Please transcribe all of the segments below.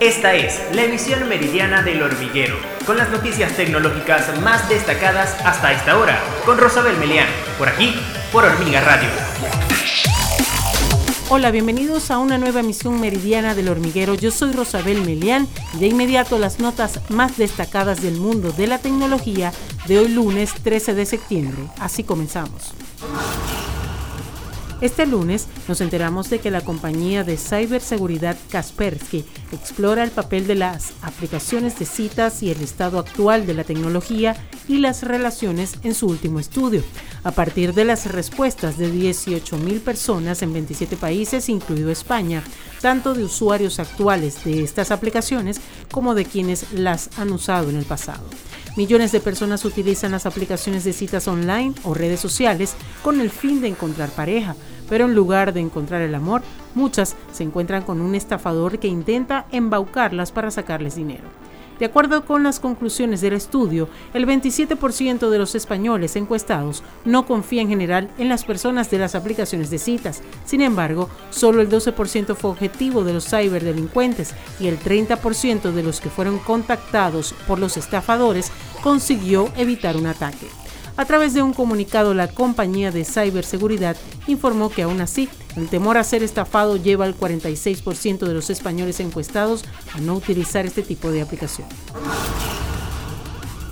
Esta es la emisión meridiana del hormiguero, con las noticias tecnológicas más destacadas hasta esta hora, con Rosabel Melián, por aquí, por Hormiga Radio. Hola, bienvenidos a una nueva emisión meridiana del hormiguero. Yo soy Rosabel Melián y de inmediato las notas más destacadas del mundo de la tecnología de hoy lunes 13 de septiembre. Así comenzamos. Este lunes nos enteramos de que la compañía de ciberseguridad Kaspersky explora el papel de las aplicaciones de citas y el estado actual de la tecnología y las relaciones en su último estudio. A partir de las respuestas de 18.000 personas en 27 países, incluido España, tanto de usuarios actuales de estas aplicaciones como de quienes las han usado en el pasado. Millones de personas utilizan las aplicaciones de citas online o redes sociales con el fin de encontrar pareja, pero en lugar de encontrar el amor, muchas se encuentran con un estafador que intenta embaucarlas para sacarles dinero. De acuerdo con las conclusiones del estudio, el 27% de los españoles encuestados no confía en general en las personas de las aplicaciones de citas. Sin embargo, solo el 12% fue objetivo de los ciberdelincuentes y el 30% de los que fueron contactados por los estafadores consiguió evitar un ataque. A través de un comunicado, la compañía de ciberseguridad informó que aún así, el temor a ser estafado lleva al 46% de los españoles encuestados a no utilizar este tipo de aplicación.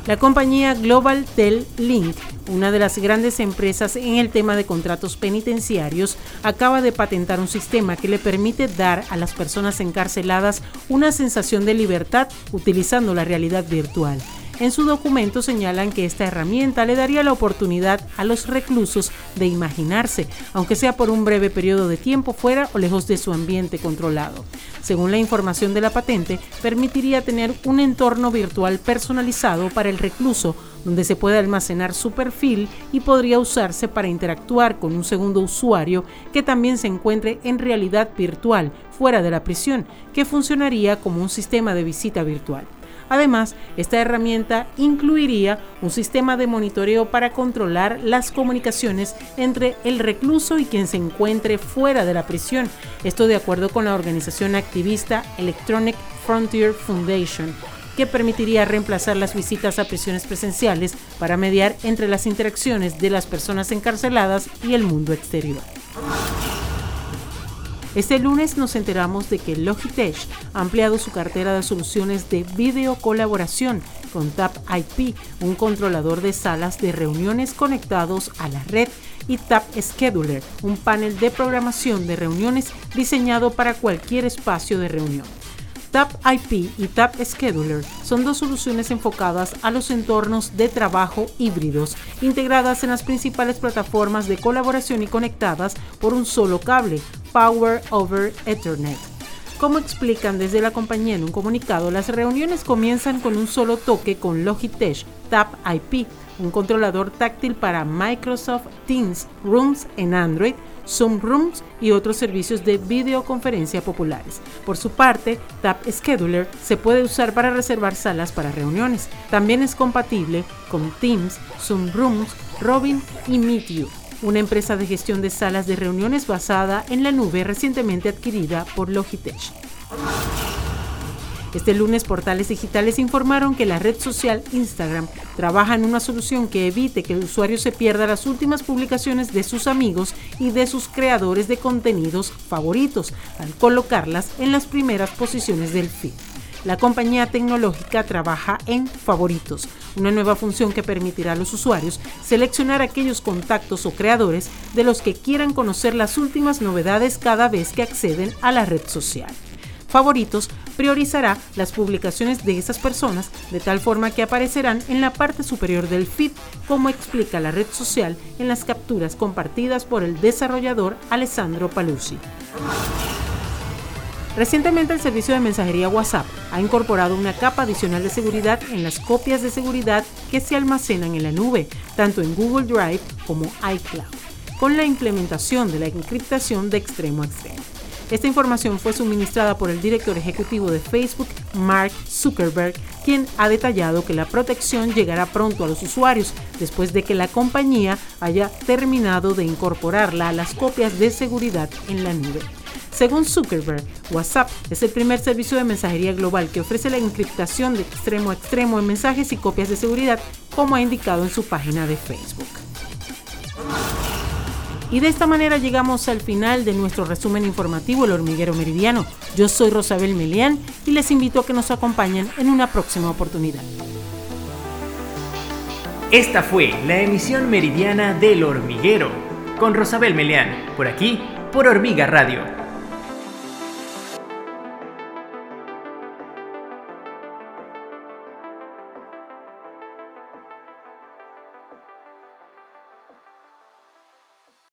La compañía Global Tel Link, una de las grandes empresas en el tema de contratos penitenciarios, acaba de patentar un sistema que le permite dar a las personas encarceladas una sensación de libertad utilizando la realidad virtual. En su documento señalan que esta herramienta le daría la oportunidad a los reclusos de imaginarse, aunque sea por un breve periodo de tiempo fuera o lejos de su ambiente controlado. Según la información de la patente, permitiría tener un entorno virtual personalizado para el recluso donde se puede almacenar su perfil y podría usarse para interactuar con un segundo usuario que también se encuentre en realidad virtual fuera de la prisión, que funcionaría como un sistema de visita virtual. Además, esta herramienta incluiría un sistema de monitoreo para controlar las comunicaciones entre el recluso y quien se encuentre fuera de la prisión. Esto de acuerdo con la organización activista Electronic Frontier Foundation que permitiría reemplazar las visitas a prisiones presenciales para mediar entre las interacciones de las personas encarceladas y el mundo exterior. Este lunes nos enteramos de que Logitech ha ampliado su cartera de soluciones de video colaboración con Tap IP, un controlador de salas de reuniones conectados a la red, y Tap Scheduler, un panel de programación de reuniones diseñado para cualquier espacio de reunión. Tap IP y Tap Scheduler son dos soluciones enfocadas a los entornos de trabajo híbridos, integradas en las principales plataformas de colaboración y conectadas por un solo cable, Power over Ethernet. Como explican desde la compañía en un comunicado, las reuniones comienzan con un solo toque con Logitech Tap IP, un controlador táctil para Microsoft Teams Rooms en Android, Zoom Rooms y otros servicios de videoconferencia populares. Por su parte, Tap Scheduler se puede usar para reservar salas para reuniones. También es compatible con Teams, Zoom Rooms, Robin y Meet You una empresa de gestión de salas de reuniones basada en la nube recientemente adquirida por Logitech. Este lunes, portales digitales informaron que la red social Instagram trabaja en una solución que evite que el usuario se pierda las últimas publicaciones de sus amigos y de sus creadores de contenidos favoritos, al colocarlas en las primeras posiciones del feed. La compañía tecnológica trabaja en favoritos, una nueva función que permitirá a los usuarios seleccionar aquellos contactos o creadores de los que quieran conocer las últimas novedades cada vez que acceden a la red social favoritos priorizará las publicaciones de esas personas de tal forma que aparecerán en la parte superior del feed, como explica la red social en las capturas compartidas por el desarrollador Alessandro Paluzzi. Recientemente el servicio de mensajería WhatsApp ha incorporado una capa adicional de seguridad en las copias de seguridad que se almacenan en la nube, tanto en Google Drive como iCloud, con la implementación de la encriptación de extremo a extremo. Esta información fue suministrada por el director ejecutivo de Facebook, Mark Zuckerberg, quien ha detallado que la protección llegará pronto a los usuarios después de que la compañía haya terminado de incorporarla a las copias de seguridad en la nube. Según Zuckerberg, WhatsApp es el primer servicio de mensajería global que ofrece la encriptación de extremo a extremo en mensajes y copias de seguridad, como ha indicado en su página de Facebook. Y de esta manera llegamos al final de nuestro resumen informativo El Hormiguero Meridiano. Yo soy Rosabel Melián y les invito a que nos acompañen en una próxima oportunidad. Esta fue la emisión meridiana del Hormiguero con Rosabel Melián, por aquí, por Hormiga Radio